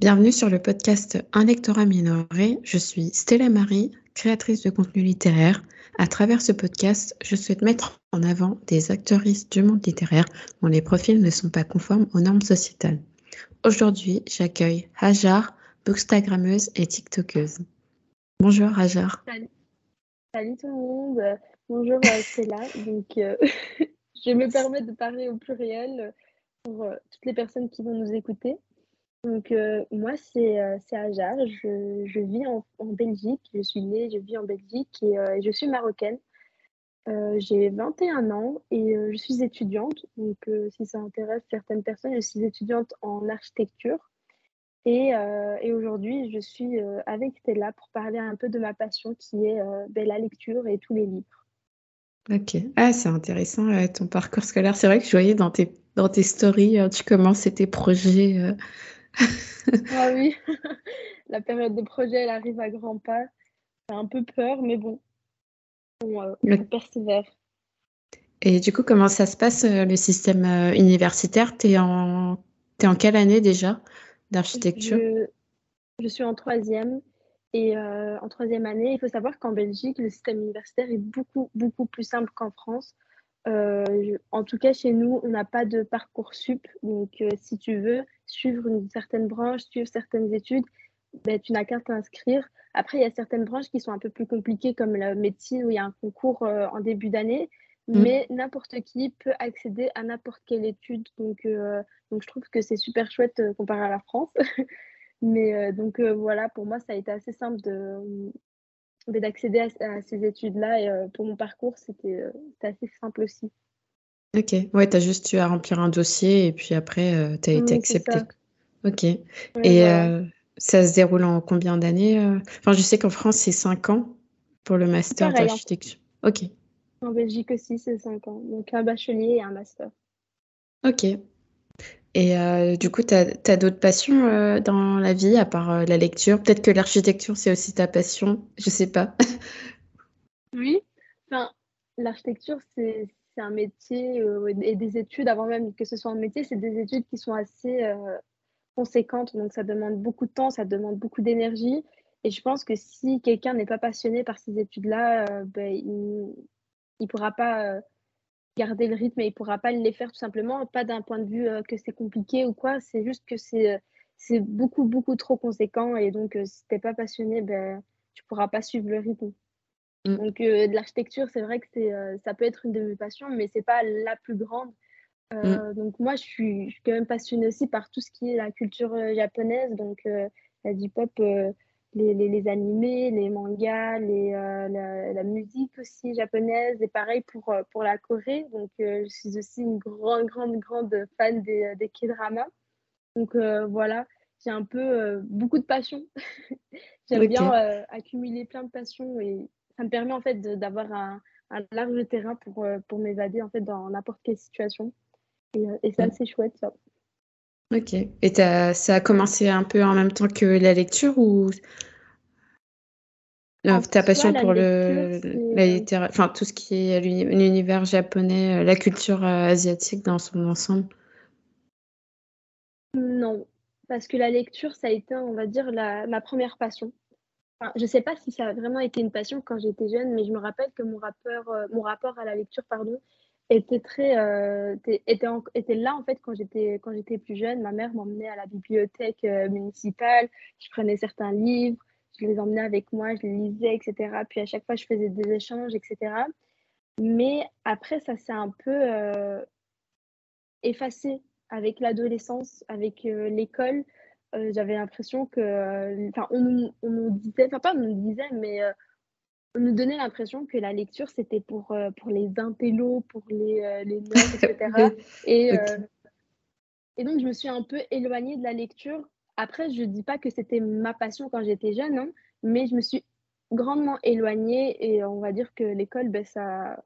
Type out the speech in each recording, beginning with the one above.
Bienvenue sur le podcast Un lectorat minoré. Je suis Stella Marie, créatrice de contenu littéraire. À travers ce podcast, je souhaite mettre en avant des actrices du monde littéraire dont les profils ne sont pas conformes aux normes sociétales. Aujourd'hui, j'accueille Hajar, bookstagrammeuse et tiktokeuse. Bonjour Hajar. Salut. Salut tout le monde. Bonjour euh, Stella. Donc, euh, je me permets de parler au pluriel pour euh, toutes les personnes qui vont nous écouter. Donc, euh, moi, c'est euh. Je, vis en, Belgique. Je suis née, je vis en Belgique et euh, je suis marocaine. Euh, J'ai 21 ans et je suis étudiante. Donc, si ça intéresse certaines personnes, je suis étudiante en architecture. Et, et aujourd'hui, je suis avec Stella pour parler un peu de ma passion qui est ben, la lecture et tous les livres. Ok. Ah, c'est intéressant ton parcours scolaire. C'est vrai que je voyais dans tes, dans tes stories, tu commences tes projets ah oui, la période de projet, elle arrive à grands pas. J'ai un peu peur, mais bon, on, euh, on persévère. Et du coup, comment ça se passe euh, le système euh, universitaire? Tu es, en... es en quelle année déjà d'architecture? Je... je, suis en troisième. Et euh, en troisième année, il faut savoir qu'en Belgique, le système universitaire est beaucoup, beaucoup plus simple qu'en France. Euh, en tout cas, chez nous, on n'a pas de parcours sup. Donc, euh, si tu veux suivre une certaine branche, suivre certaines études, ben, tu n'as qu'à t'inscrire. Après, il y a certaines branches qui sont un peu plus compliquées, comme la médecine, où il y a un concours euh, en début d'année. Mmh. Mais n'importe qui peut accéder à n'importe quelle étude. Donc, euh, donc, je trouve que c'est super chouette euh, comparé à la France. mais donc, voilà, pour moi, ça a été assez simple de, d'accéder à, à, ces études-là. Et pour mon parcours, c'était assez simple aussi. Ok, ouais, tu as juste eu à remplir un dossier et puis après, euh, tu as été accepté. Ok. Ouais, et voilà. ça se déroule en combien d'années Enfin, je sais qu'en France, c'est 5 ans pour le master d'architecture. Ok. En Belgique aussi, c'est 5 ans. Donc un bachelier et un master. Ok. Et euh, du coup, tu as, as d'autres passions euh, dans la vie à part euh, la lecture? Peut-être que l'architecture, c'est aussi ta passion Je sais pas. oui. Enfin, l'architecture, c'est un métier et des études, avant même que ce soit un métier, c'est des études qui sont assez conséquentes. Donc, ça demande beaucoup de temps, ça demande beaucoup d'énergie. Et je pense que si quelqu'un n'est pas passionné par ces études-là, ben, il ne pourra pas garder le rythme et il pourra pas les faire tout simplement, pas d'un point de vue euh, que c'est compliqué ou quoi, c'est juste que c'est euh, c'est beaucoup beaucoup trop conséquent et donc euh, si t'es pas passionné, ben tu pourras pas suivre le rythme. Mm. Donc euh, de l'architecture, c'est vrai que c'est euh, ça peut être une de mes passions, mais c'est pas la plus grande. Mm. Donc moi, je suis, je suis quand même passionnée aussi par tout ce qui est la culture japonaise, donc la hip-hop les, les, les, animés, les mangas, les, euh, la, la, musique aussi japonaise, et pareil pour, euh, pour la Corée. Donc, euh, je suis aussi une grande, grande, grande fan des, des K-dramas. Donc, euh, voilà, j'ai un peu euh, beaucoup de passion. J'aime okay. bien accumuler plein de passions et ça me permet en fait d'avoir un, un, large terrain pour, pour m'évader en fait dans n'importe quelle situation. Et, et ça, c'est chouette, ça. Ok. Et ça a commencé un peu en même temps que la lecture ou non, ta passion pour le, la littérature, enfin tout ce qui est l'univers japonais, la culture asiatique dans son ensemble? Non, parce que la lecture, ça a été, on va dire, la, ma première passion. Je ne sais pas si ça a vraiment été une passion quand j'étais jeune, mais je me rappelle que mon, mon rapport à la lecture, pardon, était très euh, était, était là en fait quand j'étais quand j'étais plus jeune. Ma mère m'emmenait à la bibliothèque euh, municipale. Je prenais certains livres je les emmenais avec moi je les lisais etc puis à chaque fois je faisais des échanges etc mais après ça s'est un peu euh, effacé avec l'adolescence avec euh, l'école euh, j'avais l'impression que enfin on, on, nous disait enfin pas on nous disait mais on nous donnait l'impression que la lecture, c'était pour, euh, pour les intellos, pour les, euh, les etc. et, okay. euh, et donc, je me suis un peu éloignée de la lecture. Après, je ne dis pas que c'était ma passion quand j'étais jeune, hein, mais je me suis grandement éloignée et on va dire que l'école, ben, ça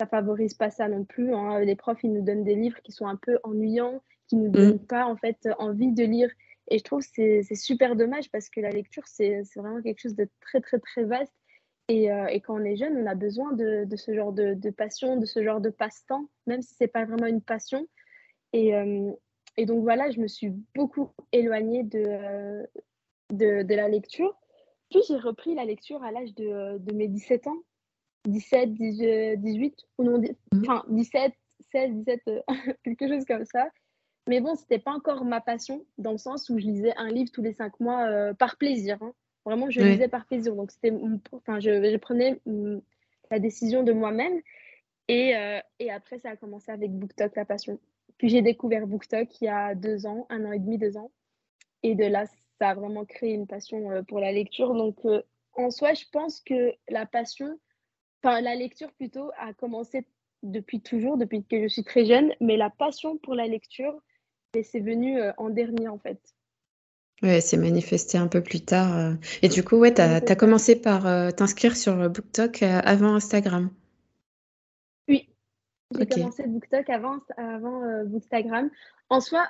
ça favorise pas ça non plus. Hein. Les profs, ils nous donnent des livres qui sont un peu ennuyants, qui ne nous donnent mmh. pas en fait envie de lire. Et je trouve que c'est super dommage parce que la lecture, c'est vraiment quelque chose de très, très, très vaste et, euh, et, quand on est jeune, on a besoin de, de ce genre de, de, passion, de ce genre de passe-temps, même si ce n'est pas vraiment une passion. Et, euh, et donc voilà, je me suis beaucoup éloignée de, de, la lecture. Puis j'ai repris la lecture à l'âge de, de, mes 17 ans, 17, 18, ou non, mmh. enfin 17, 16, 17, quelque chose comme ça. Mais bon, c'était pas encore ma passion, dans le sens où je lisais un livre tous les cinq mois euh, par plaisir. Hein. Vraiment, je lisais par plaisir. Donc, c'était, enfin, je, je, prenais mm, la décision de moi-même. Et, euh, et, après, ça a commencé avec BookTok, la passion. Puis j'ai découvert BookTok il y a deux ans, un an et demi, deux ans. Et de là, ça a vraiment créé une passion euh, pour la lecture. Donc, en soi, je pense que la passion, enfin, la lecture plutôt, a commencé depuis toujours, depuis que je suis très jeune. Mais la passion pour la lecture, et c'est venu euh, en dernier en fait. Ouais, c'est manifesté un peu plus tard. Euh. Et du coup, ouais, tu as, commencé par euh, t'inscrire sur BookTok avant Instagram. Oui, j'ai commencé BookTok avant, avant Bookstagram. En soi,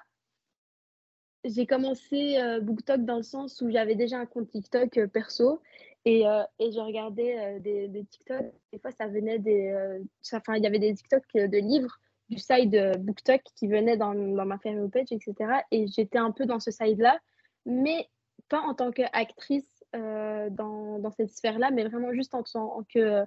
j'ai commencé BookTok dans le sens où j'avais déjà un compte TikTok perso et, et, je regardais des, des, TikTok. Des fois, ça venait des. Enfin, il y avait des TikTok de livres du side BookTok qui venait dans, dans ma family page, etc. Et j'étais un peu dans ce side-là, mais pas en tant qu'actrice euh, dans, dans, cette sphère-là, mais vraiment juste en tant que,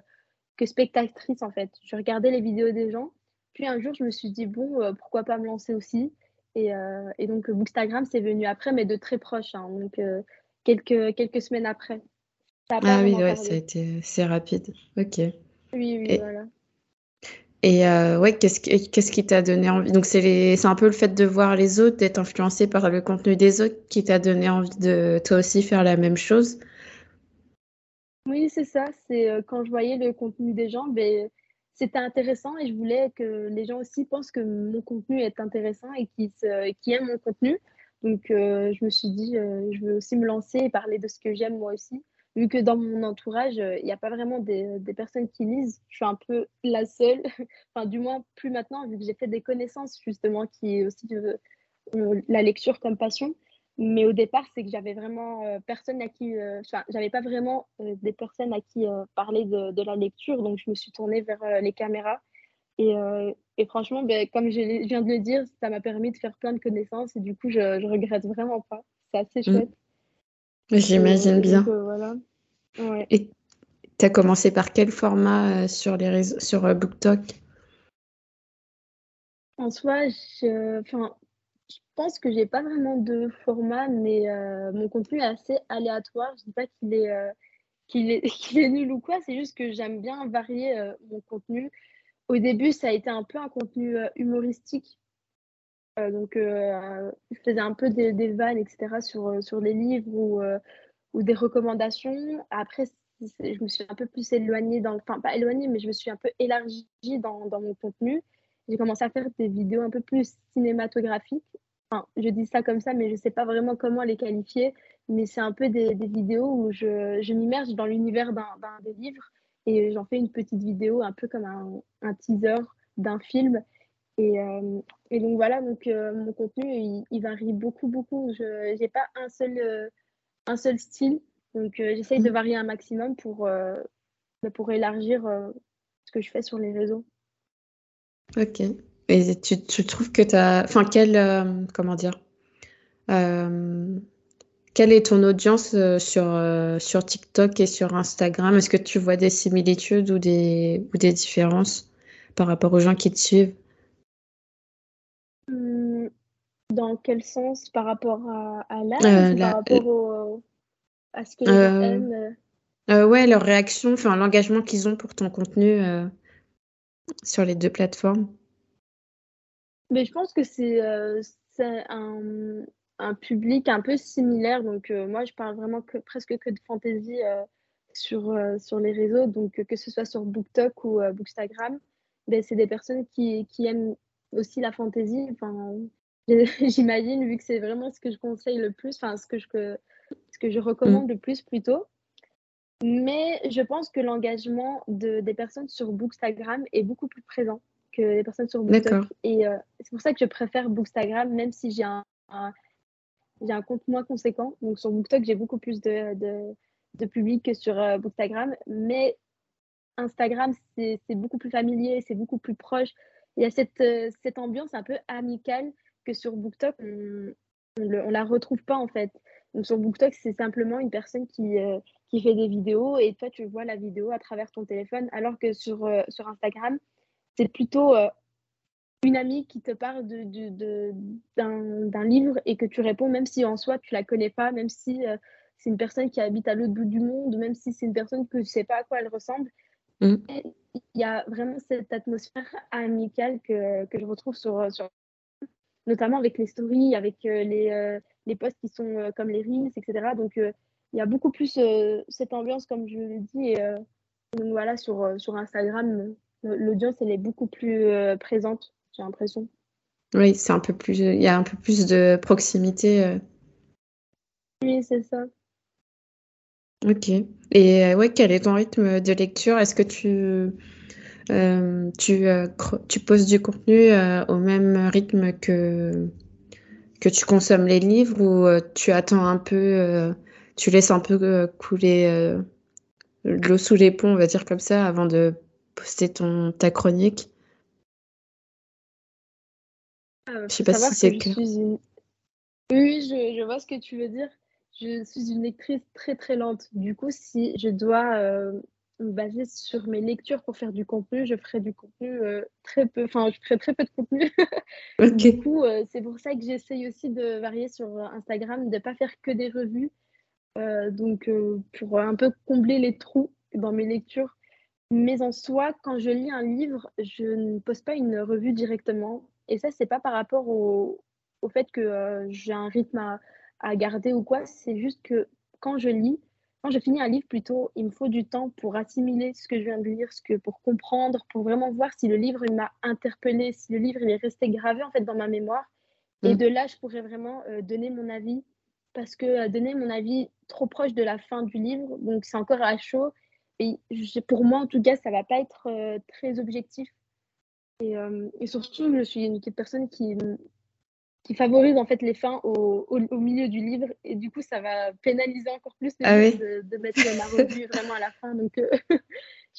que spectatrice, en fait. Je regardais les vidéos des gens. Puis un jour, je me suis dit, bon, euh, pourquoi pas me lancer aussi et, euh, et, donc, Bookstagram, c'est venu après, mais de très proche. Hein, donc, quelques, quelques semaines après. Ah oui, ouais, ça a été c'est rapide. Ok. Oui, oui, voilà. Et euh, ouais, qu'est-ce qui, t'a donné envie? Donc c'est, un peu le fait de voir les autres, d'être influencé par le contenu des autres qui t'a donné envie de toi aussi faire la même chose? Oui, c'est ça. C'est euh, quand je voyais le contenu des gens, ben, c'était intéressant et je voulais que les gens aussi pensent que mon contenu est intéressant et qu'ils, aiment mon contenu. Donc euh, je me suis dit, je veux aussi me lancer et parler de ce que j'aime moi aussi vu que dans mon entourage, euh, il n'y a pas vraiment des, des, personnes qui lisent, je suis un peu la seule, enfin du moins plus maintenant, vu que j'ai fait des connaissances justement qui aussi euh, la lecture comme passion. Mais au départ, c'est que j'avais vraiment euh, personne à qui, enfin, j'avais pas vraiment des personnes à qui parler de, de, la lecture, donc je me suis tournée vers les caméras. Et, et franchement, ben, comme je, viens de le dire, ça m'a permis de faire plein de connaissances et du coup, je, je regrette vraiment pas. C'est assez mmh. J'imagine bien. voilà. Et tu as commencé par quel format euh, sur, les réseaux, sur euh, BookTok? En soi, je, je pense que j'ai pas vraiment de format, mais euh, mon contenu est assez aléatoire. Je dis pas qu'il est, qu'il est, qu'il est, nul ou quoi, c'est juste que j'aime bien varier mon contenu. Au début, ça a été un peu un contenu humoristique. Donc, je faisais un peu des, des vannes, etc., sur, sur les livres ou ou des recommandations. Après, je me suis un peu plus éloignée, dans, enfin pas éloignée, mais je me suis un peu élargie dans, dans mon contenu. J'ai commencé à faire des vidéos un peu plus cinématographiques. Je dis ça comme ça, mais je ne sais pas vraiment comment les qualifier. Mais c'est un peu des, des, vidéos où je, je m'immerge dans l'univers d'un des livres et j'en fais une petite vidéo un peu comme un, un teaser d'un film. Et, euh, et, donc voilà, donc euh, mon contenu, il, il, varie beaucoup, beaucoup. Je n'ai pas un seul euh, un seul style. Donc, j'essaye de mm. varier un maximum pour, bah, pour élargir ce que je fais sur les réseaux. Ok. Et tu, tu trouves que tu as. Enfin, quel. comment dire Quelle est ton audience sur, sur TikTok et sur Instagram? Est-ce que tu vois des similitudes ou des, ou des différences par rapport aux gens qui te suivent? Mmh, dans quel sens Par rapport à, à l'âge Par rapport au, à ce gens aiment euh, Ouais, leur réaction, enfin l'engagement qu'ils ont pour ton contenu euh, sur les deux plateformes. Mais je pense que c'est euh, un, un, public un peu similaire. Donc moi, je parle vraiment que, presque que de fantasy sur, sur les réseaux. Donc que ce soit sur BookTok ou Bookstagram, ben, c'est des personnes qui, qui aiment aussi la fantasy. Enfin, j'imagine, vu que c'est vraiment ce que je conseille le plus, enfin, ce que je, ce que je recommande mm. le plus plutôt. Mais je pense que l'engagement de, des personnes sur Bookstagram est beaucoup plus présent que les personnes sur BookTok. Et euh, c'est pour ça que je préfère Bookstagram, même si j'ai un, j'ai un compte moins conséquent. Donc sur BookTok, j'ai beaucoup plus de, de, de, public que sur euh, Bookstagram. Mais Instagram, c'est beaucoup plus familier, c'est beaucoup plus proche. Il y a cette, euh, cette ambiance un peu amicale que sur BookTok, on ne la retrouve pas en fait. Donc sur BookTok, c'est simplement une personne qui, euh, qui fait des vidéos et toi, tu vois la vidéo à travers ton téléphone, alors que sur, euh, sur Instagram, c'est plutôt une amie qui te parle d'un de, de, livre et que tu réponds, même si en soi, tu la connais pas, même si c'est une personne qui habite à l'autre bout du monde, même si c'est une personne que tu sais pas à quoi elle ressemble. Mm. Il y a vraiment cette atmosphère amicale que, que je retrouve sur, sur notamment avec les stories, avec euh, les, euh, les posts qui sont euh, comme les reels, etc. Donc, il y a beaucoup plus cette ambiance, comme je l'ai dit. Et, donc, voilà, sur, sur Instagram, l'audience, elle est beaucoup plus présente, j'ai l'impression. Oui, c'est un peu plus, il y a un peu plus de proximité. Oui, c'est ça. Ok. Et ouais, quel est ton rythme de lecture? Est-ce que tu euh, tu, euh, tu poses du contenu euh, au même rythme que, que tu consommes les livres ou tu attends un peu, tu laisses un peu couler l'eau sous les ponts, on va dire comme ça, avant de poster ton, ta chronique? Je sais pas si c'est clair. Oui, je, je, vois ce que tu veux dire. Je suis une lectrice très très lente. Du coup, si je dois basée sur mes lectures pour faire du contenu, je ferai du contenu euh, très peu, enfin, je ferai très peu de contenu. Du coup, euh, c'est pour ça que j'essaye aussi de varier sur Instagram, de ne pas faire que des revues. Euh, donc, pour un peu combler les trous dans mes lectures. Mais en soi, quand je lis un livre, je ne poste pas une revue directement. Et ça, c'est pas par rapport au, au fait que j'ai un rythme à, à garder ou quoi. C'est juste que quand je lis, quand je finis un livre, plutôt, il me faut du temps pour assimiler ce que je viens de lire, ce que, pour comprendre, pour vraiment voir si le livre m'a interpellé, si le livre il est resté gravé en fait dans ma mémoire. Et mm. de là, je pourrais vraiment euh, donner mon avis. Parce que euh, donner mon avis trop proche de la fin du livre, donc c'est encore à chaud. Et pour moi, en tout cas, ça va pas être euh, très objectif. Et, et, surtout, je suis une personne qui, qui favorise en fait les fins au, au, milieu du livre. Et du coup ça va pénaliser encore plus ah de, de, mettre ma revue vraiment à la fin. Donc euh,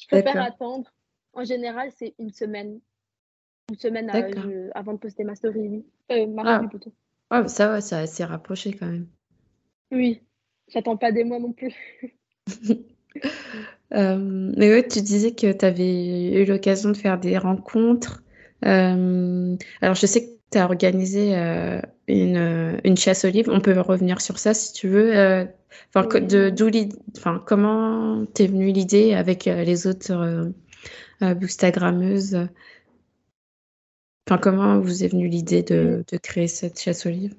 je préfère attendre. En général c'est une semaine. Une semaine euh, avant de poster ma story oui. Euh, ma ah. revue plutôt. Ah, ça va ça s'est rapproché quand même. Oui. J'attends pas des mois non plus. Mais ouais tu disais que tu avais eu l'occasion de faire des rencontres. Alors je sais que tu as organisé euh, une, une, chasse aux livres. On peut revenir sur ça si tu veux. Euh, enfin, enfin, comment t'es venue l'idée avec euh, les autres bookstagrammeuses Enfin, comment vous est venue l'idée de, de, créer cette chasse aux livres?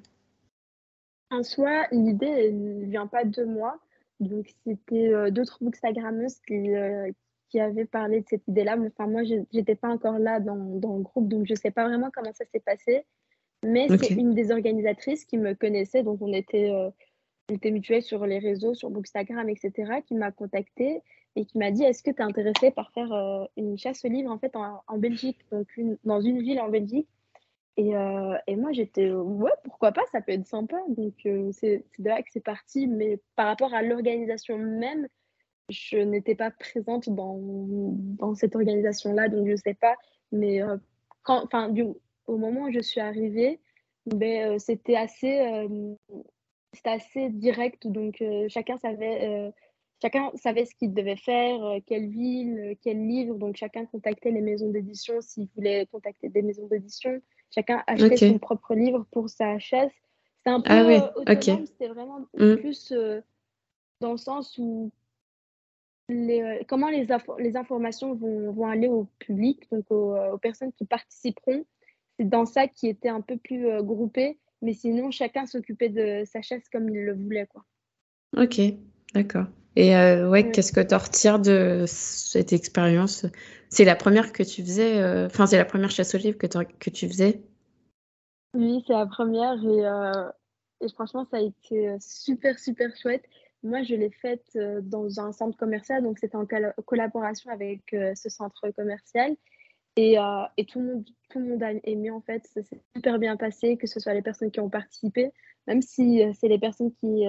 En soi, l'idée ne vient pas de moi. Donc, c'était d'autres bookstagrammeuses qui, qui avait parlé de cette idée-là. Enfin, moi, je n'étais pas encore là dans, dans, le groupe, donc je ne sais pas vraiment comment ça s'est passé. Mais c'est une des organisatrices qui me connaissait, donc on était, euh, on était mutuels sur les réseaux, sur Bookstagram, etc., qui m'a contacté et qui m'a dit Est-ce que tu es intéressé par faire euh, une chasse aux livres en, fait, en, en Belgique, donc une, dans une ville en Belgique? Et, euh, et, moi, j'étais, ouais, pourquoi pas, ça peut être sympa. Donc, c'est de là que c'est parti. Mais par rapport à l'organisation même, je n'étais pas présente dans, dans cette organisation-là, donc je ne sais pas. Mais euh, quand, enfin, au moment où je suis arrivée, ben, euh, c'était assez, euh, assez direct. Donc chacun savait. Chacun savait ce qu'il devait faire, quelle ville, quel livre. Donc, chacun contactait les maisons d'édition s'il voulait contacter des maisons d'édition. Chacun achetait son propre livre pour sa chaise. C'est un peu ah autonome. C'était vraiment mm. plus dans le sens où euh, comment les, les informations vont, vont, aller au public, donc euh, aux, personnes qui participeront. C'est dans ça qui était un peu plus euh, groupé, mais sinon chacun s'occupait de sa chaise comme il le voulait. Quoi. Ok, d'accord. Et ouais, qu'est-ce que tu retires de cette expérience? C'est la première que tu faisais, enfin c'est la première chasse aux livres que, que tu faisais? Oui, c'est la première et, et franchement ça a été super super chouette. Moi, je l'ai faite euh, dans un centre commercial, donc c'était en collaboration avec euh, ce centre commercial. Et, euh, et, tout, le monde, tout le monde a aimé, en fait. Ça s'est super bien passé, que ce soit les personnes qui ont participé, même si c'est les personnes qui,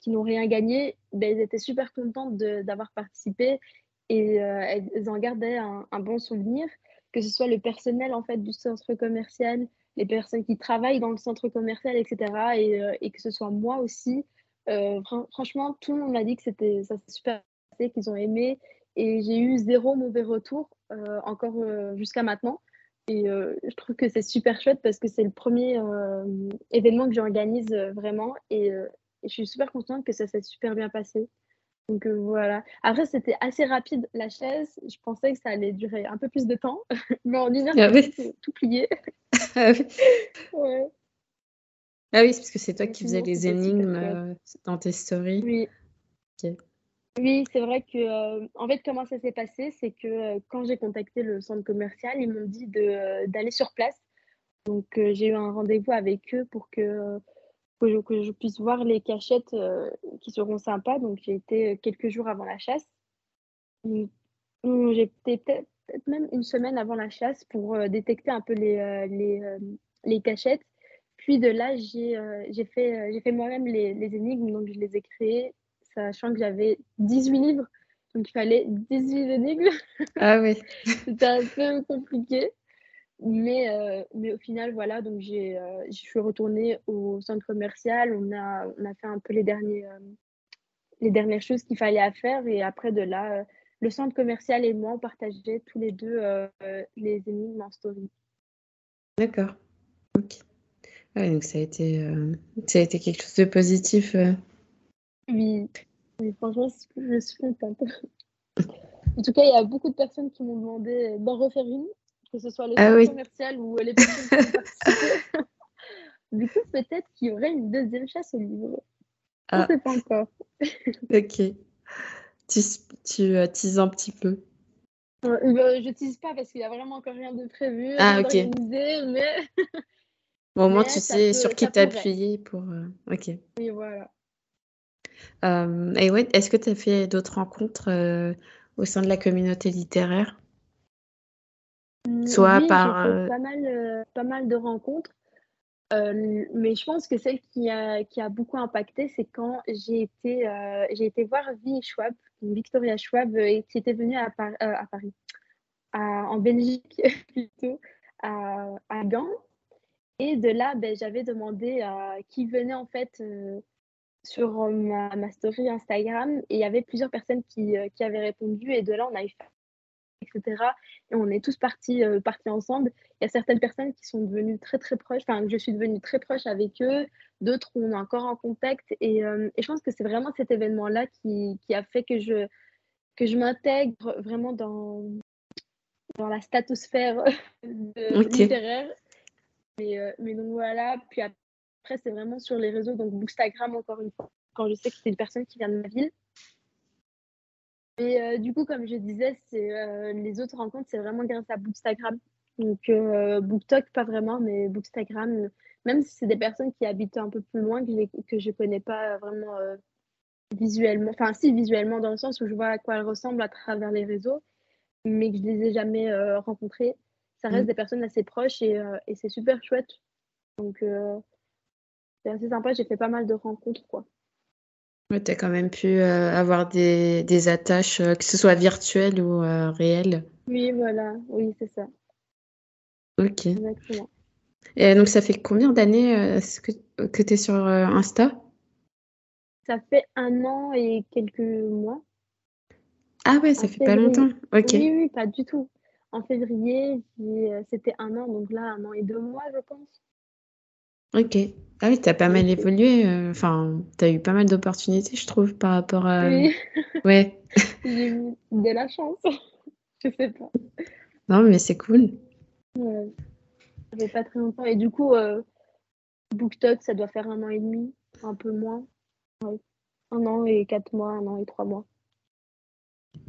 qui n'ont rien gagné, ben, elles étaient super contentes d'avoir participé et elles en gardaient un, bon souvenir, que ce soit le personnel, en fait, du centre commercial, les personnes qui travaillent dans le centre commercial, etc. Et, et que ce soit moi aussi. Franchement, tout le monde m'a dit que c'était ça s'est super passé, qu'ils ont aimé. Et j'ai eu zéro mauvais retour encore jusqu'à maintenant. Et je trouve que c'est super chouette parce que c'est le premier événement que j'organise vraiment. Et, et, je suis super contente que ça s'est super bien passé. Donc euh, voilà. Après, c'était assez rapide la chaise. Je pensais que ça allait durer un peu plus de temps. Mais en une heure, ah tout plié. ah oui. ouais. Ah oui, parce que c'est toi qui faisais les énigmes euh, dans tes stories. Oui. Oui, c'est vrai que, euh, en fait, comment ça s'est passé, c'est que quand j'ai contacté le centre commercial, ils m'ont dit d'aller sur place. Donc, j'ai eu un rendez-vous avec eux pour que que je, puisse voir les cachettes euh, qui seront sympas. Donc, j'ai été quelques jours avant la chasse. J'ai été peut-être même une semaine avant la chasse pour euh, détecter un peu les, euh, les, les, cachettes. Puis de là, j'ai fait, j'ai fait moi-même les, les, énigmes, donc je les ai créées, sachant que j'avais 18 livres. Donc, il fallait 18 énigmes. Ah oui. C'était un peu compliqué. Mais, euh, mais au final, voilà, donc j'ai, euh, je suis retournée au centre commercial. On a, on a fait un peu les, derniers, euh, les dernières choses qu'il fallait à faire. Et après, de là, le centre commercial et moi, on partageait tous les deux les énigmes en story. D'accord. Ok. Donc ça a, été, ça a été quelque chose de positif. Oui. oui, franchement, je suis contente. en tout cas, il y a beaucoup de personnes qui m'ont demandé d'en refaire une que ce soit le ah commercial ou les personnes qui Du coup, peut-être qu'il y aurait une deuxième chasse au livre. Je ne ah. sais pas encore. ok. Tu, tu uh, teases un petit peu. Euh, je tease pas parce qu'il n'y a vraiment encore rien de prévu. Ah, ok. Mais... au moins, tu sais sur qui t'appuyer pour. Euh, ok. Oui, voilà. Euh, et ouais, est-ce que tu as fait d'autres rencontres au sein de la communauté littéraire? Soit par. Fait pas, mal, pas mal de rencontres. mais je pense que celle qui a, qui a beaucoup impacté, c'est quand j'ai été, j'ai été voir Vi Schwab, Victoria Schwab, qui était venue à, à Paris, en Belgique plutôt, à, à, Gand. Et de là, ben, j'avais demandé à qui venait en fait sur ma, ma, story Instagram. Et il y avait plusieurs personnes qui, qui avaient répondu. Et de là, on a eu etc. Et on est tous partis, euh, partis ensemble. Il y a certaines personnes qui sont devenues très très proches, enfin je suis devenue très proche avec eux, d'autres on est encore en contact. Et, euh, et je pense que c'est vraiment cet événement-là qui, qui, a fait que je, que je m'intègre vraiment dans, dans la statosphère littéraire. Mais, euh, mais, donc voilà, puis après c'est vraiment sur les réseaux, donc Bookstagram encore une fois, quand je sais que c'est une personne qui vient de ma ville. Et euh, du coup, comme je disais, euh, les autres rencontres, c'est vraiment grâce à Bookstagram. Donc, BookTok, pas vraiment, mais Bookstagram, même si c'est des personnes qui habitent un peu plus loin, que, que je connais pas vraiment visuellement, enfin, si, visuellement, dans le sens où je vois à quoi elles ressemblent à travers les réseaux, mais que je ne les ai jamais rencontrées. Ça reste mmh. des personnes assez proches et, et c'est super chouette. Donc, c'est assez sympa. J'ai fait pas mal de rencontres, quoi tu as quand même pu euh, avoir des, des attaches, euh, que ce soit virtuelles ou euh, réelles. Oui, voilà, oui, c'est ça. Ok. Exactement. Et donc, ça fait combien d'années que, que tu es sur Insta? Ça fait un an et quelques mois. Ah ouais, ça fait pas longtemps. Ok. Oui, oui, pas du tout. En février, c'était un an, donc là, un an et deux mois, je pense. Ok. Ah oui, tu as pas mal évolué. Euh, enfin, tu as eu pas mal d'opportunités, je trouve, par rapport à. Oui. Ouais. J'ai eu de la chance. je sais pas. Non, mais c'est cool. Ouais. Ça fait pas très longtemps. Et du coup, euh, BookTok, ça doit faire un an et demi, un peu moins. Ouais. Un an et quatre mois, un an et trois mois.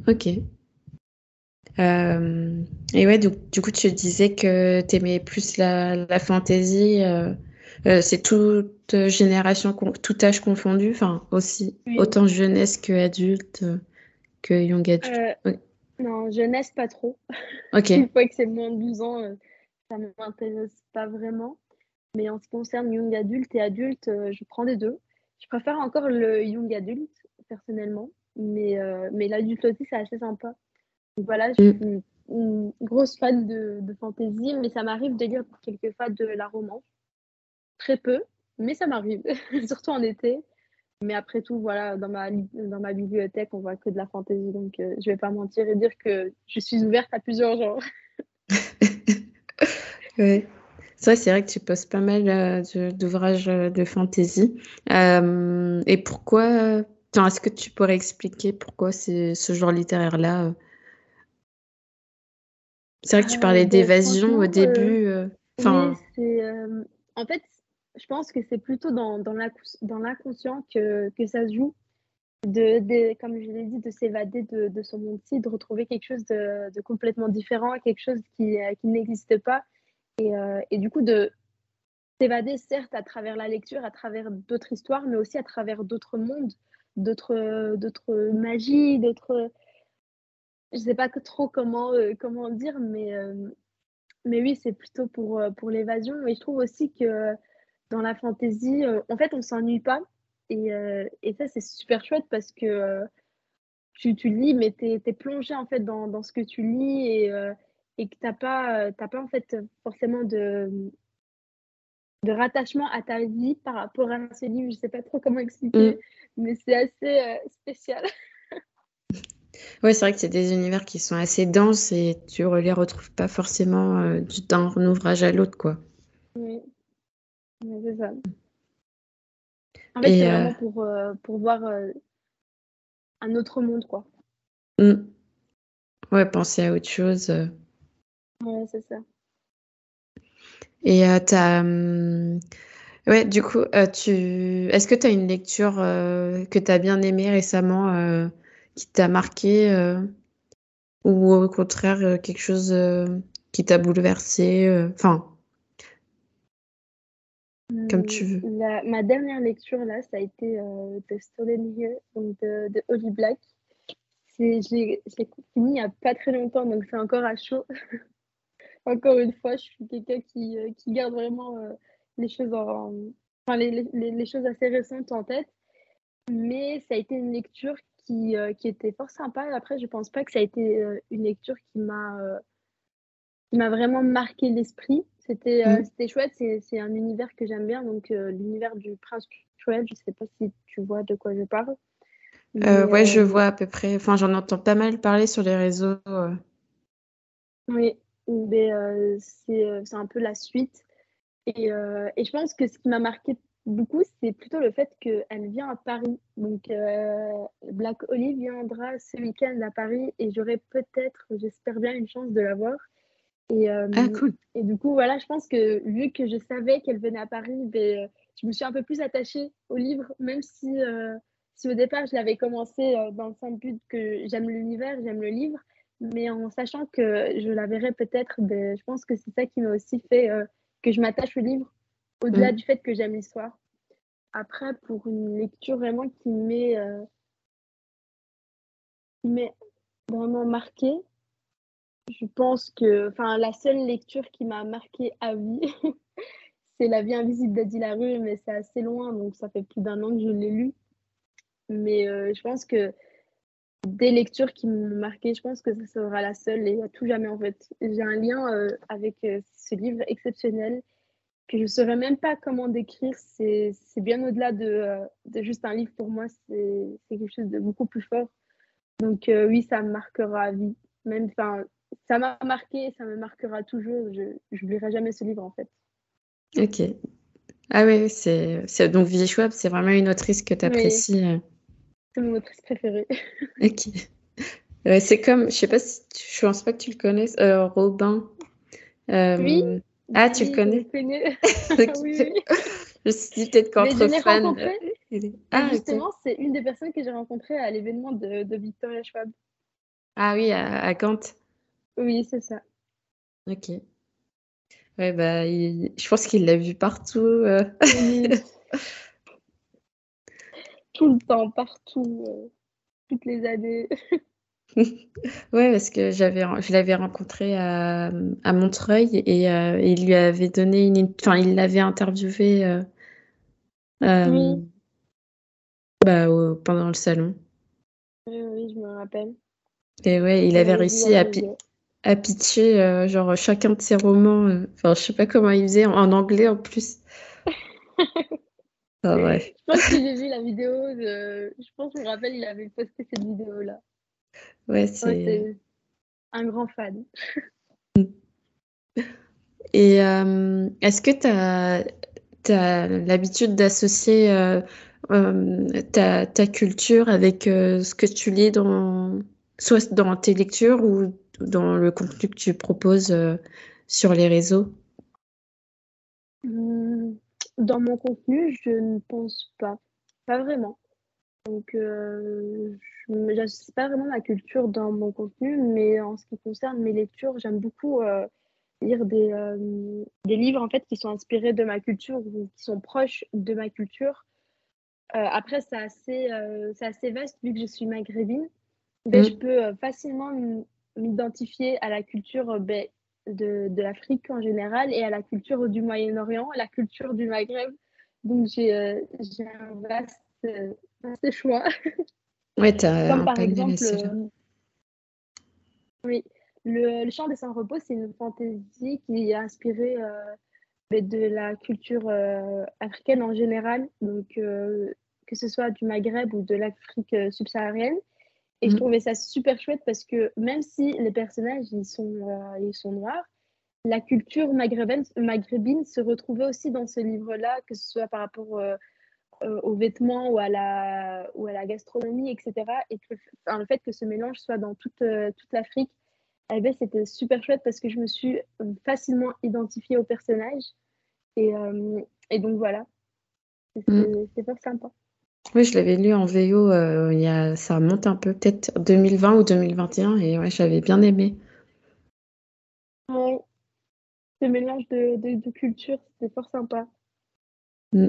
Ok. Euh, et ouais, du, du, coup, tu disais que tu aimais plus la, la fantasy. Euh, euh, c'est toute génération, tout âge confondu, enfin aussi autant jeunesse que adulte, que young adulte. Euh, non, jeunesse pas trop. Ok. Une fois que c'est moins de 12 ans, euh, ça ne m'intéresse pas vraiment. Mais en ce qui concerne young adulte et adulte, je prends les deux. Je préfère encore le young adulte, personnellement. Mais, mais l'adulte aussi, c'est assez sympa. Voilà, je, mm. une grosse fan de, de fantasy, mais ça m'arrive de lire quelquefois de la romance. Très peu, mais ça m'arrive, surtout en été. Mais après tout, voilà, dans ma, dans ma bibliothèque, on voit que de la fantaisie. Donc, euh, je vais pas mentir et dire que je suis ouverte à plusieurs genres. ouais. C'est vrai, c'est vrai que tu poses pas mal euh, d'ouvrages euh, de fantaisie. et pourquoi Est-ce que tu pourrais expliquer pourquoi c'est ce genre littéraire-là C'est vrai que tu parlais ben, d'évasion au début. Enfin... en fait, je pense que c'est plutôt dans, dans l'inconscient que, que ça se joue. De, de, comme je l'ai dit, de s'évader de, de, son monde-ci, de retrouver quelque chose de, de, complètement différent, quelque chose qui, euh, qui n'existe pas. Et, euh, et, du coup, de s'évader, certes, à travers la lecture, à travers d'autres histoires, mais aussi à travers d'autres mondes, d'autres, d'autres magies, d'autres. Je ne sais pas trop comment, euh, comment dire, mais, mais oui, c'est plutôt pour, pour l'évasion. Et je trouve aussi que dans la fantaisie, euh, en fait, on s'ennuie pas. Et, euh, et ça, c'est super chouette parce que euh, tu, tu, lis, mais tu es, plongé en fait dans, dans, ce que tu lis et, et que tu n'as pas, pas en fait forcément de, de rattachement à ta vie par rapport à ce livre. Je sais pas trop comment expliquer, mm. mais c'est assez spécial. Oui, c'est vrai que c'est des univers qui sont assez denses et tu ne les retrouves pas forcément d'un ouvrage à l'autre, quoi. Oui c'est ça. En fait, c'est vraiment euh, pour, euh, pour voir euh, un autre monde, quoi. Mmh. Ouais, penser à autre chose. Ouais, c'est ça. Et t'as. Mmh, ouais, du coup, tu... est-ce que tu as une lecture que tu as bien aimée récemment, qui t'a marqué, ou au contraire, quelque chose qui t'a bouleversé Enfin, comme tu veux. ma dernière lecture, là, ça a été euh, The Stolen Year donc de, Holly Black. Je l'ai fini il n'y a pas très longtemps, donc c'est encore à chaud. encore une fois, je suis quelqu'un qui, euh, qui, garde vraiment euh, les, choses en, enfin, les, les, choses assez récentes en tête. Mais ça a été une lecture qui, euh, qui était fort sympa. Après, je pense pas que ça a été une lecture qui m'a m'a vraiment marqué l'esprit. C'était euh, mm. chouette, c'est un univers que j'aime bien, donc euh, l'univers du prince chouette, je sais pas si tu vois de quoi je parle. Euh, ouais, je vois à peu près, enfin j'en entends pas mal parler sur les réseaux. Oui, mais c'est un peu la suite. Et, et, je pense que ce qui m'a marqué beaucoup, c'est plutôt le fait qu'elle vient à Paris. Donc Black Olive viendra ce week-end à Paris et j'aurai peut-être, j'espère bien, une chance de la voir. Et, euh, ah, cool. et du coup, voilà, je pense que vu que je savais qu'elle venait à Paris, ben, euh, je me suis un peu plus attachée au livre, même si, euh, si au départ je l'avais commencé dans le simple but que j'aime l'univers, j'aime le livre, mais en sachant que je la verrais peut-être, ben, je pense que c'est ça qui m'a aussi fait que je m'attache au livre, au-delà mm. du fait que j'aime l'histoire. Après, pour une lecture vraiment qui m'est vraiment marquée, je pense que enfin, la seule lecture qui m'a marquée à vie, c'est La vie invisible d'Adi Larue, mais c'est assez loin, donc ça fait plus d'un an que je l'ai lu. Mais euh, je pense que des lectures qui m'ont marqué, je pense que ça sera la seule et à tout jamais en fait. J'ai un lien euh, avec euh, ce livre exceptionnel que je ne saurais même pas comment décrire. C'est bien au-delà de, de, juste un livre pour moi, c'est quelque chose de beaucoup plus fort. Donc oui, ça me marquera à vie. Même, ça m'a marqué, ça me marquera toujours. Je n'oublierai jamais ce livre en fait. Ok. Ah oui, c'est donc Schwab, c'est vraiment une autrice que tu apprécies. Euh. C'est mon autrice préférée. ok. c'est comme, je sais pas si, je pense pas que tu le connais, euh, Robin. Euh, oui. Ah, tu le connais. Je connais. oui, Je suis peut-être qu'entre fans. Ah, justement, c'est une des personnes que j'ai rencontrées à l'événement de, de Victoria Schwab. Ah oui, à, à Gand. Oui, c'est ça. Ok. Ouais, bah, je pense qu'il l'a vu partout. Euh. Tout le temps, partout, euh, toutes les années. ouais, parce que j'avais, je l'avais rencontré à, à Montreuil et euh, il lui avait donné une, enfin, il l'avait interviewé oui. bah, pendant le salon. Oui, oui, je me rappelle. Et ouais, il avait réussi à, à pitcher euh, genre chacun de ses romans. euh, Enfin, je sais pas comment il faisait en, en anglais en plus. Ah ouais. Je pense que j'ai vu la vidéo de... Je pense que je me rappelle, il avait posté cette vidéo-là. Ouais, Ouais, c'est. un grand fan. Et euh, est-ce que tu as, l'habitude d'associer euh, euh, ta, ta culture avec ce que tu lis dans, soit dans tes lectures ou dans le contenu que tu proposes sur les réseaux? Hum, Dans mon contenu, je ne pense pas. Pas vraiment. Donc, euh, je n'associe pas vraiment ma culture dans mon contenu, mais en ce qui concerne mes lectures, j'aime beaucoup euh, lire des, euh, des livres en fait qui sont inspirés de ma culture ou qui sont proches de ma culture. Euh, après, c'est assez, assez vaste vu que je suis maghrébine. Ben, Mm. je peux facilement m'identifier à la culture ben, de, de l'Afrique en général et à la culture du Moyen-Orient, à la culture du Maghreb. Donc, j'ai j'ai un vaste, vaste choix. Ouais, tu as Comme par exemple, euh, oui, le, le Chant des Sans-Repos, c'est une fantaisie qui est inspirée euh, ben, de la culture euh, africaine en général, donc euh, que ce soit du Maghreb ou de l'Afrique subsaharienne. Et je Mm. trouvais ça super chouette parce que même si les personnages ils sont, ils sont noirs, la culture maghrébine, maghrébine se retrouvait aussi dans ce livre-là, que ce soit par rapport euh, euh, aux vêtements ou à la, ou à la gastronomie, etc. Et que, enfin, le fait que ce mélange soit dans toute, euh, toute l'Afrique, eh ben, c'était super chouette parce que je me suis facilement identifiée au personnage. Et, euh, et donc voilà, c'est Mm. c'est fort sympa. Oui, je l'avais lu en VO, euh, il y a, ça remonte un peu, peut-être 2020 ou 2021, et ouais, j'avais bien aimé. Ouais, ce mélange de, de, de cultures, c'était fort sympa. Mm.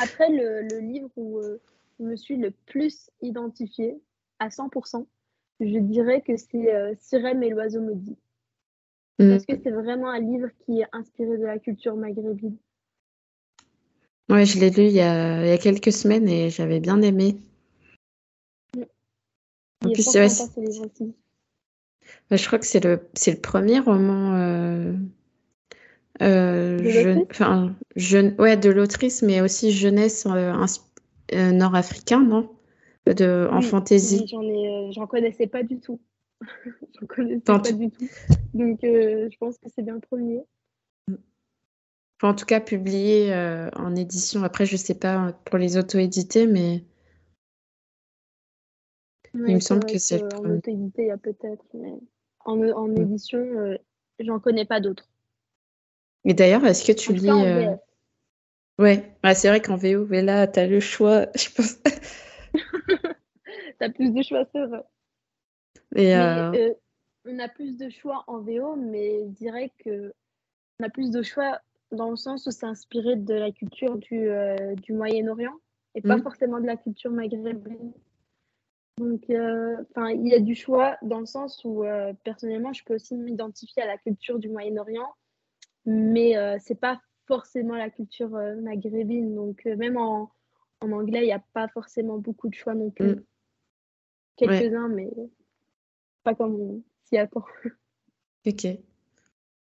Après, le, le livre où euh, je me suis le plus identifiée à 100%, je dirais que c'est euh, Sirène et l'oiseau maudit. Mm. Parce que c'est vraiment un livre qui est inspiré de la culture maghrébine. Ouais, je l'ai lu il y a, il y a quelques semaines et j'avais bien aimé. En Il est plus, c'est- ouais, je crois que c'est le, le premier roman euh, euh, enfin, ouais, de l'autrice, mais aussi jeunesse euh, euh, nord-africain, non? De, en Oui, oui, j'en ai, j'en connaissais pas du tout. J'en connaissais En pas du tout. Donc, euh, je pense que c'est bien le premier. enfin, en tout cas, publié en édition. Après, je sais pas pour les auto-édités, mais il me semble que c'est premier. auto-édité, il y a peut-être, mais en, en édition, j'en connais pas d'autres. Et d'ailleurs, est-ce que tu En lis... euh. Ouais, Ouais, c'est vrai qu'en VO, mais là, tu as le choix, je pense. T'as plus de choix, c'est vrai. Et Mais euh, euh, on a plus de choix en VO, mais je dirais que on a plus de choix dans le sens où c'est inspiré de la culture du, euh, du Moyen-Orient et pas mm, forcément de la culture maghrébine. Donc, enfin, il y a du choix dans le sens où personnellement, je peux aussi m'identifier à la culture du Moyen-Orient, mais euh, c'est pas forcément la culture euh, maghrébine. Donc, euh, même en, en anglais, il n'y a pas forcément beaucoup de choix non plus. mm, ouais, Quelques-uns, mais pas comme on s'y attend. ok.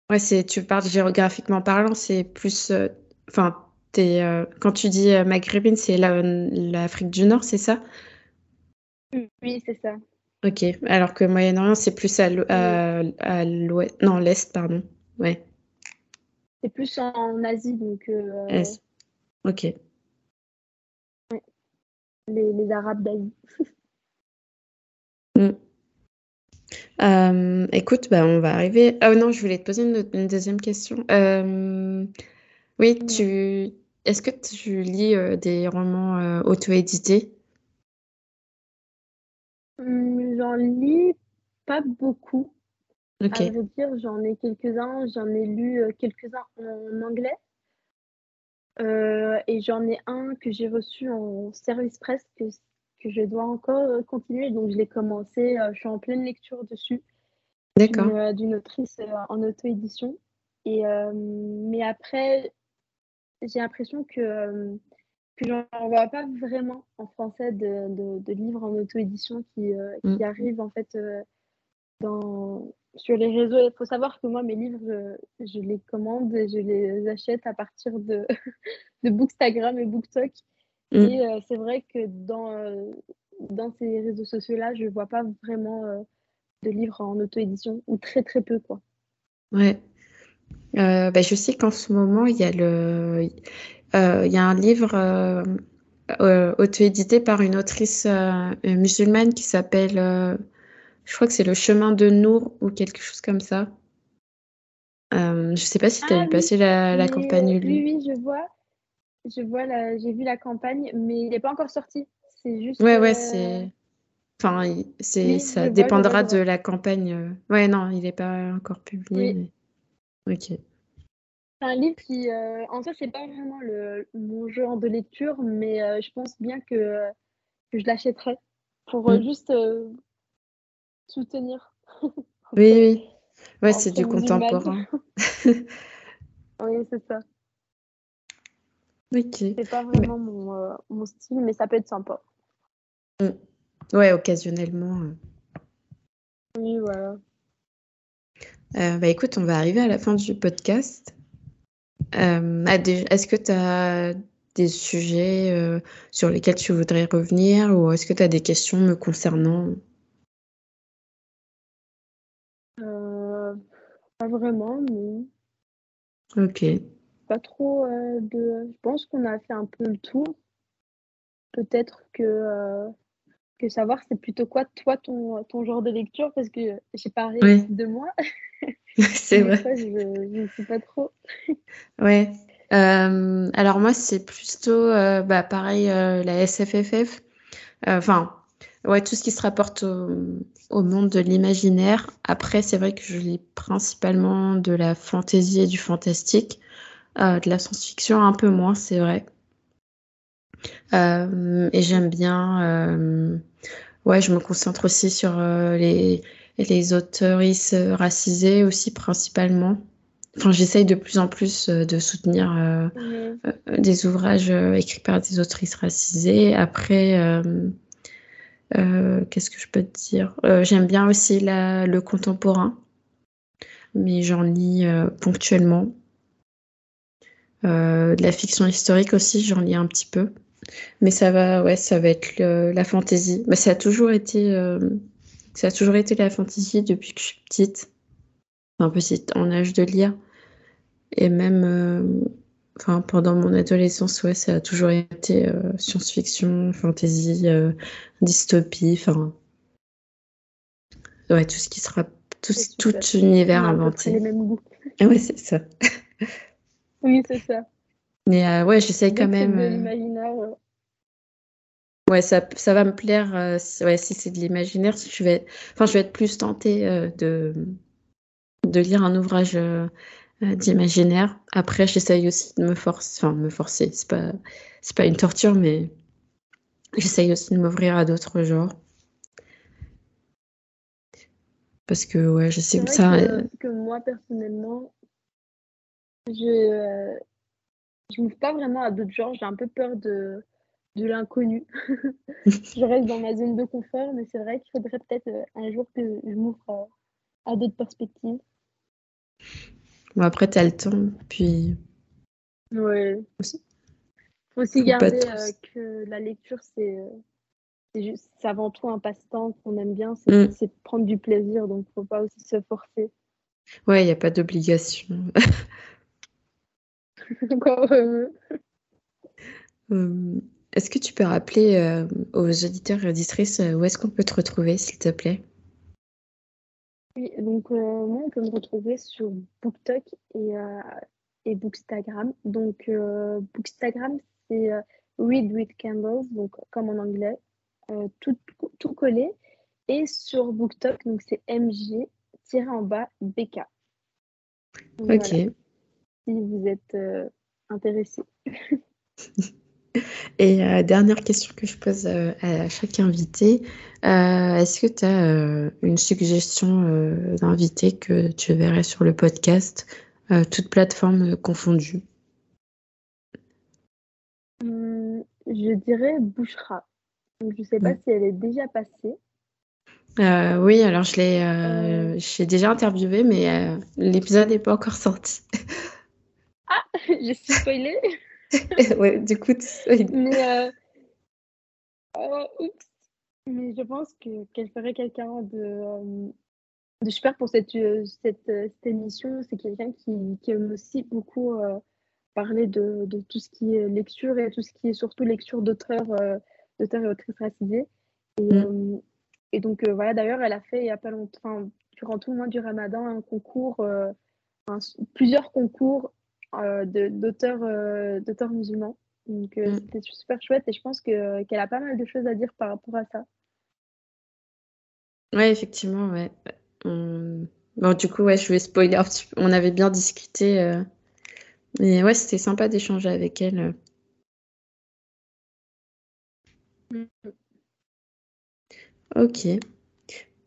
Ouais, c'est, tu parles géographiquement parlant, c'est plus... Enfin, euh, quand tu dis euh, maghrébine, c'est la- l'Afrique du Nord, c'est ça? Oui, c'est ça. Ok, alors que Moyen-Orient, c'est plus à l'ouest... Non, l'Est, pardon. Ouais, C'est plus en Asie, donc euh. Ok. les, les Arabes d'Asie. Mm. Euh, écoute, bah, on va arriver... Ah non, je voulais te poser une, une deuxième question. Euh, Oui, Ouais. tu... Est-ce que tu lis des romans auto-édités? Hum, J'en lis pas beaucoup. Ok. À vrai dire, j'en ai quelques-uns. J'en ai lu euh, quelques-uns en anglais. Euh, et j'en ai un que j'ai reçu en service presse que, que je dois encore euh, continuer. Donc, je l'ai commencé. je suis en pleine lecture dessus d'une D'accord. d'une autrice en auto-édition. Et, euh, mais après, j'ai l'impression que, que j'en vois pas vraiment en français de, de, de livres en auto-édition qui, euh, Mm. qui arrivent en fait euh, dans, sur les réseaux. Il faut savoir que moi, mes livres, je, les commande et je les achète à partir de, de Bookstagram et BookTok. Mm. Et euh, c'est vrai que dans, euh, dans ces réseaux sociaux-là, je ne vois pas vraiment euh, de livres en auto-édition, ou très très peu. Quoi. Ouais. Bah, je sais qu'en ce moment, il y a le. Il y a un livre auto-édité par une autrice musulmane qui s'appelle je crois que c'est le chemin de Nour ou quelque chose comme ça. Euh, je sais pas si tu as vu ah passer la, campagne. oui, oui, je vois. Je vois, j'ai vu la campagne, mais il n'est pas encore sorti. C'est juste. Ouais, ouais, c'est. Enfin, c'est, ça dépendra de la campagne. Euh. Ouais, non, il n'est pas encore publié. Ok. C'est un livre qui, euh, en soi, c'est pas vraiment le, mon genre de lecture, mais je pense bien que, que je l'achèterai pour mm. juste soutenir. oui, oui. Ouais, c'est du contemporain. oui, c'est ça. Ok. C'est pas vraiment mon, euh, mon, style, mais ça peut être sympa. Mm. Ouais, occasionnellement. Euh. Oui, voilà. Euh, bah écoute, on va arriver à la fin du podcast. est-ce que tu as des sujets sur lesquels tu voudrais revenir ou est-ce que tu as des questions me concernant Pas vraiment, mais. Ok. Pas trop euh, de. Je pense qu'on a fait un peu le tour. Peut-être que, euh, que savoir c'est plutôt quoi, toi, ton, ton genre de lecture, parce que j'ai parlé de moi. c'est vrai. je ne sais pas trop. ouais. Euh, alors, moi, c'est plutôt bah, pareil, la SFFF. Enfin, Ouais, tout ce qui se rapporte au, monde de l'imaginaire. Après, c'est vrai que je lis principalement de la fantaisie et du fantastique. Euh, de la science-fiction un peu moins, c'est vrai. Euh, et j'aime bien. Euh, ouais, je me concentre aussi sur les, les auteuristes racisés aussi, principalement. Enfin, j'essaye de plus en plus de soutenir mmh. des ouvrages écrits par des autrices racisées. Après, euh, qu'est-ce que je peux te dire? Euh, J'aime bien aussi le contemporain, mais j'en lis euh, ponctuellement. de la fiction historique aussi, j'en lis un petit peu. Mais ça va, ouais, ça va être la fantaisie. Mais ça a toujours été, ça a toujours été la fantaisie depuis que je suis petite, un peu en âge de lire. Et même Enfin, pendant mon adolescence, ouais, ça a toujours été euh, science-fiction, fantasy, euh, dystopie, enfin, ouais, tout ce qui sera, tout, tout univers inventé. les mêmes goûts. Ah ouais, c'est ça. oui, c'est ça. Mais euh, ouais, j'essaye quand même. L'imaginaire. Ouais, ça, ça va me plaire. si, ouais, si c'est de l'imaginaire, si je vais, enfin, je vais être plus tentée de de lire un ouvrage euh, d'imaginaire. Après, j'essaye aussi de me forcer, enfin me forcer, c'est pas, c'est pas une torture, mais j'essaye aussi de m'ouvrir à d'autres genres. Parce que ouais, je sais que ça. Que, que, moi personnellement, je euh, je m'ouvre pas vraiment à d'autres genres. J'ai un peu peur de de l'inconnu. je reste dans ma zone de confort, mais c'est vrai qu'il faudrait peut-être euh, un jour que je m'ouvre à d'autres perspectives. Bon, après, tu as le temps, puis. Ouais. Aussi. Faut aussi garder euh, que la lecture, c'est euh, juste, avant tout un passe-temps qu'on aime bien, c'est mm. prendre du plaisir, donc faut pas aussi se forcer. Ouais, il n'y a pas d'obligation. Euh, est-ce que tu peux rappeler aux auditeurs et auditrices où est-ce qu'on peut te retrouver, s'il te plaît? Oui, donc euh, moi, on peut me retrouver sur BookTok et, euh, et Bookstagram. Donc, euh, Bookstagram, c'est Read with Candles, donc comme en anglais, tout, tout collé. Et sur BookTok, donc c'est MG tiré en bas BK. ok. Si vous êtes intéressé. Et euh, dernière question que je pose euh, à chaque invité, euh, est-ce que tu as une suggestion d'invité que tu verrais sur le podcast, toute plateforme confondue hum, Je dirais Bouchra. je ne sais pas si elle est déjà passée. oui, alors je l'ai j'ai déjà interviewé, mais l'épisode n'est pas encore sorti. ah, j'ai spoilé. ouais, du coup, mais, mais je pense que qu'elle ferait quelqu'un de de super pour cette, euh, cette, euh, cette émission. C'est quelqu'un qui, qui, aime aussi beaucoup euh, parler de, de, tout ce qui est lecture et tout ce qui est surtout lecture d'auteurs d'auteurs et autrices racisées. Et, mm. et donc, voilà, d'ailleurs, elle a fait il n'y a pas longtemps, durant tout le mois du ramadan, un concours, plusieurs concours d'auteurs d'auteurs musulmans. Donc, mm. c'était super chouette et je pense qu'elle a pas mal de choses à dire par rapport à ça. Ouais, effectivement, ouais. Bon, du coup, ouais, je vais spoiler On avait bien discuté. Euh, mais ouais, c'était sympa d'échanger avec elle. Ok.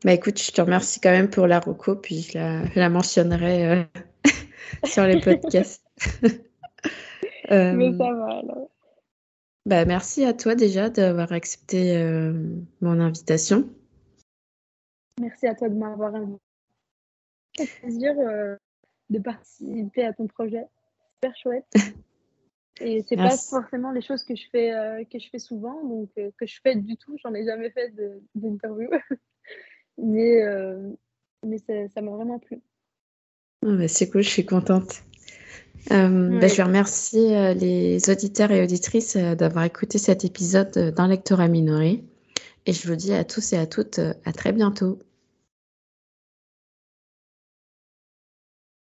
Bah écoute, je te remercie quand même pour la reco, puis je la, mentionnerai euh, sur les podcasts. mais ça va alors. Bah, merci à toi déjà d'avoir accepté euh, mon invitation. Merci à toi de m'avoir invité. C'est un plaisir euh, de participer à ton projet. Super chouette. Et c'est pas forcément les choses que je fais euh, que je fais souvent, donc euh, que je fais du tout. J'en ai jamais fait d'interview, mais mais ça m'a vraiment plu. Ah bah, c'est cool, je suis contente. Bah, je remercie les auditeurs et auditrices d'avoir écouté cet épisode d'un lectorat minoré. Et je vous dis à tous et à toutes à très bientôt.